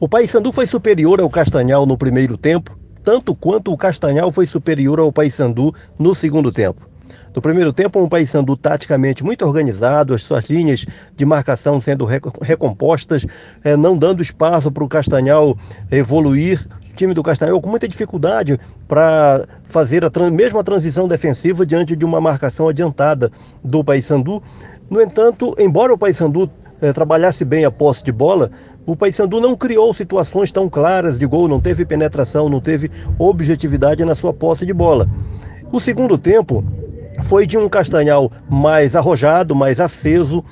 O Paysandu foi superior ao Castanhal no primeiro tempo, tanto quanto o Castanhal foi superior ao Paysandu no segundo tempo. No primeiro tempo, um Paysandu taticamente muito organizado, as suas linhas de marcação sendo recompostas, eh, não dando espaço para o Castanhal evoluir. O time do Castanhal com muita dificuldade para fazer a mesmo a transição defensiva diante de uma marcação adiantada do Paysandu. No entanto, embora o Paysandu eh, trabalhasse bem a posse de bola, o Paysandu não criou situações tão claras de gol, não teve penetração, não teve objetividade na sua posse de bola. O segundo tempo, foi de um Castanhal mais arrojado, mais aceso,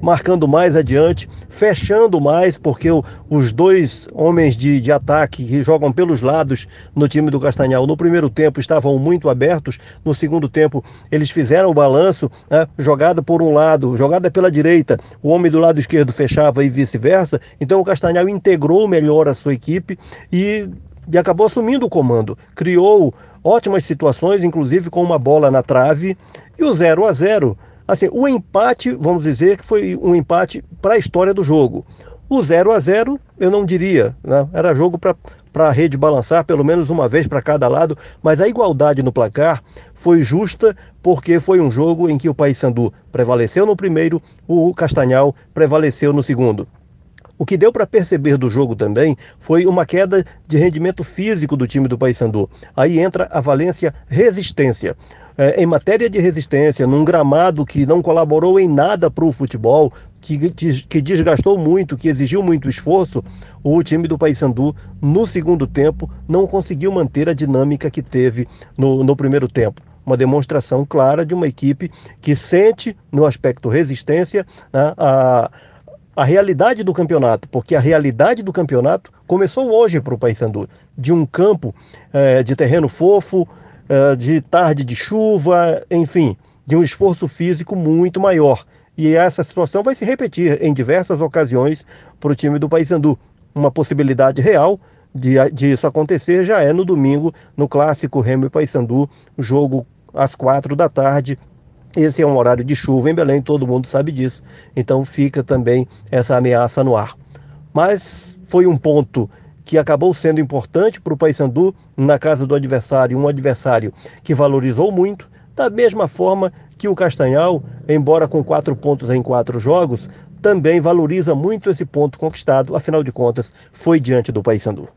marcando mais adiante, fechando mais, porque o, os dois homens de, de ataque que jogam pelos lados no time do Castanhal no primeiro tempo estavam muito abertos, no segundo tempo eles fizeram o balanço, né, jogada por um lado, jogada pela direita, o homem do lado esquerdo fechava e vice-versa, então o Castanhal integrou melhor a sua equipe e e acabou assumindo o comando. Criou ótimas situações, inclusive com uma bola na trave, e o 0 a 0 assim, o empate, vamos dizer que foi um empate para a história do jogo. O 0 a 0 eu não diria, né? era jogo para a rede balançar pelo menos uma vez para cada lado, mas a igualdade no placar foi justa porque foi um jogo em que o Paysandu prevaleceu no primeiro, o Castanhal prevaleceu no segundo. O que deu para perceber do jogo também foi uma queda de rendimento físico do time do Paysandu. Aí entra a valência resistência. É, em matéria de resistência, num gramado que não colaborou em nada para o futebol, que, que desgastou muito, que exigiu muito esforço, o time do Paysandu, no segundo tempo, não conseguiu manter a dinâmica que teve no, no primeiro tempo uma demonstração clara de uma equipe que sente no aspecto resistência né, a, a realidade do campeonato, porque a realidade do campeonato começou hoje para o Paysandu, de um campo é, de terreno fofo, é, de tarde de chuva, enfim, de um esforço físico muito maior. E essa situação vai se repetir em diversas ocasiões para o time do Paysandu. Uma possibilidade real de, de isso acontecer já é no domingo, no clássico Remo e Paysandu, jogo às quatro da tarde, esse é um horário de chuva em Belém, todo mundo sabe disso. Então fica também essa ameaça no ar. Mas foi um ponto que acabou sendo importante para o Paysandu na casa do adversário, um adversário que valorizou muito, da mesma forma que o Castanhal, embora com quatro pontos em quatro jogos, também valoriza muito esse ponto conquistado, afinal de contas, foi diante do Paysandu.